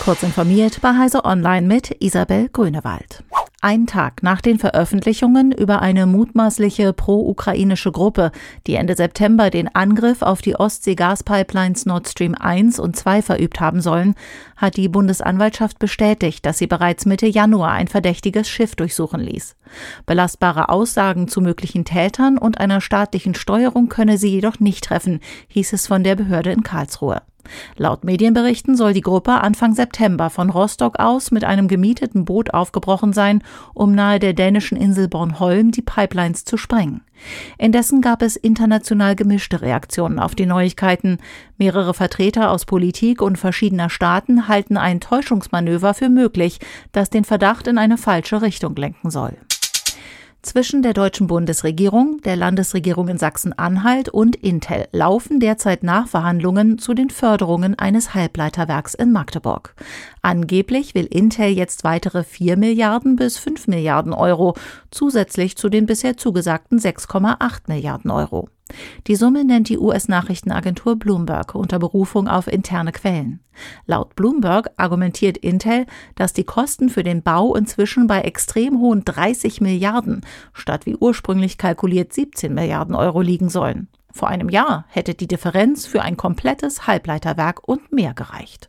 Kurz informiert bei Heise Online mit Isabel Grünewald. Ein Tag nach den Veröffentlichungen über eine mutmaßliche pro-ukrainische Gruppe, die Ende September den Angriff auf die Ostsee-Gaspipelines Nord Stream 1 und 2 verübt haben sollen, hat die Bundesanwaltschaft bestätigt, dass sie bereits Mitte Januar ein verdächtiges Schiff durchsuchen ließ. Belastbare Aussagen zu möglichen Tätern und einer staatlichen Steuerung könne sie jedoch nicht treffen, hieß es von der Behörde in Karlsruhe. Laut Medienberichten soll die Gruppe Anfang September von Rostock aus mit einem gemieteten Boot aufgebrochen sein, um nahe der dänischen Insel Bornholm die Pipelines zu sprengen. Indessen gab es international gemischte Reaktionen auf die Neuigkeiten. Mehrere Vertreter aus Politik und verschiedener Staaten halten ein Täuschungsmanöver für möglich, das den Verdacht in eine falsche Richtung lenken soll. Zwischen der deutschen Bundesregierung, der Landesregierung in Sachsen-Anhalt und Intel laufen derzeit Nachverhandlungen zu den Förderungen eines Halbleiterwerks in Magdeburg. Angeblich will Intel jetzt weitere 4 Milliarden bis 5 Milliarden Euro zusätzlich zu den bisher zugesagten 6,8 Milliarden Euro. Die Summe nennt die US-Nachrichtenagentur Bloomberg unter Berufung auf interne Quellen. Laut Bloomberg argumentiert Intel, dass die Kosten für den Bau inzwischen bei extrem hohen 30 Milliarden statt wie ursprünglich kalkuliert 17 Milliarden Euro liegen sollen. Vor einem Jahr hätte die Differenz für ein komplettes Halbleiterwerk und mehr gereicht.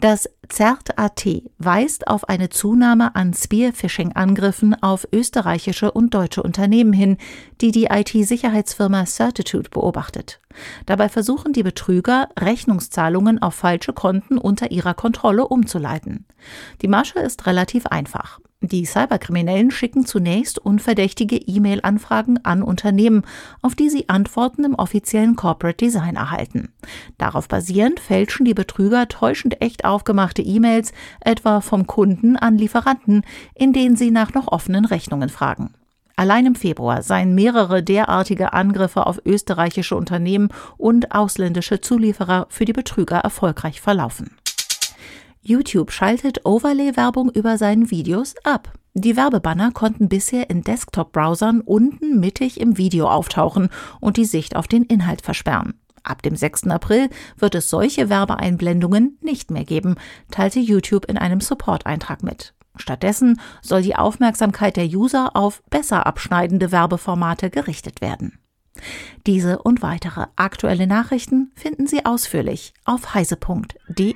Das CERT.at weist auf eine Zunahme an Spearphishing-Angriffen auf österreichische und deutsche Unternehmen hin, die die IT-Sicherheitsfirma Certitude beobachtet. Dabei versuchen die Betrüger, Rechnungszahlungen auf falsche Konten unter ihrer Kontrolle umzuleiten. Die Masche ist relativ einfach. Die Cyberkriminellen schicken zunächst unverdächtige E-Mail-Anfragen an Unternehmen, auf die sie Antworten im offiziellen Corporate Design erhalten. Darauf basierend fälschen die Betrüger täuschend echt aufgemachte E-Mails, etwa vom Kunden an Lieferanten, in denen sie nach noch offenen Rechnungen fragen. Allein im Februar seien mehrere derartige Angriffe auf österreichische Unternehmen und ausländische Zulieferer für die Betrüger erfolgreich verlaufen. YouTube schaltet Overlay-Werbung über seinen Videos ab. Die Werbebanner konnten bisher in Desktop-Browsern unten mittig im Video auftauchen und die Sicht auf den Inhalt versperren. Ab dem 6. April wird es solche Werbeeinblendungen nicht mehr geben, teilte YouTube in einem Support-Eintrag mit. Stattdessen soll die Aufmerksamkeit der User auf besser abschneidende Werbeformate gerichtet werden. Diese und weitere aktuelle Nachrichten finden Sie ausführlich auf heise.de.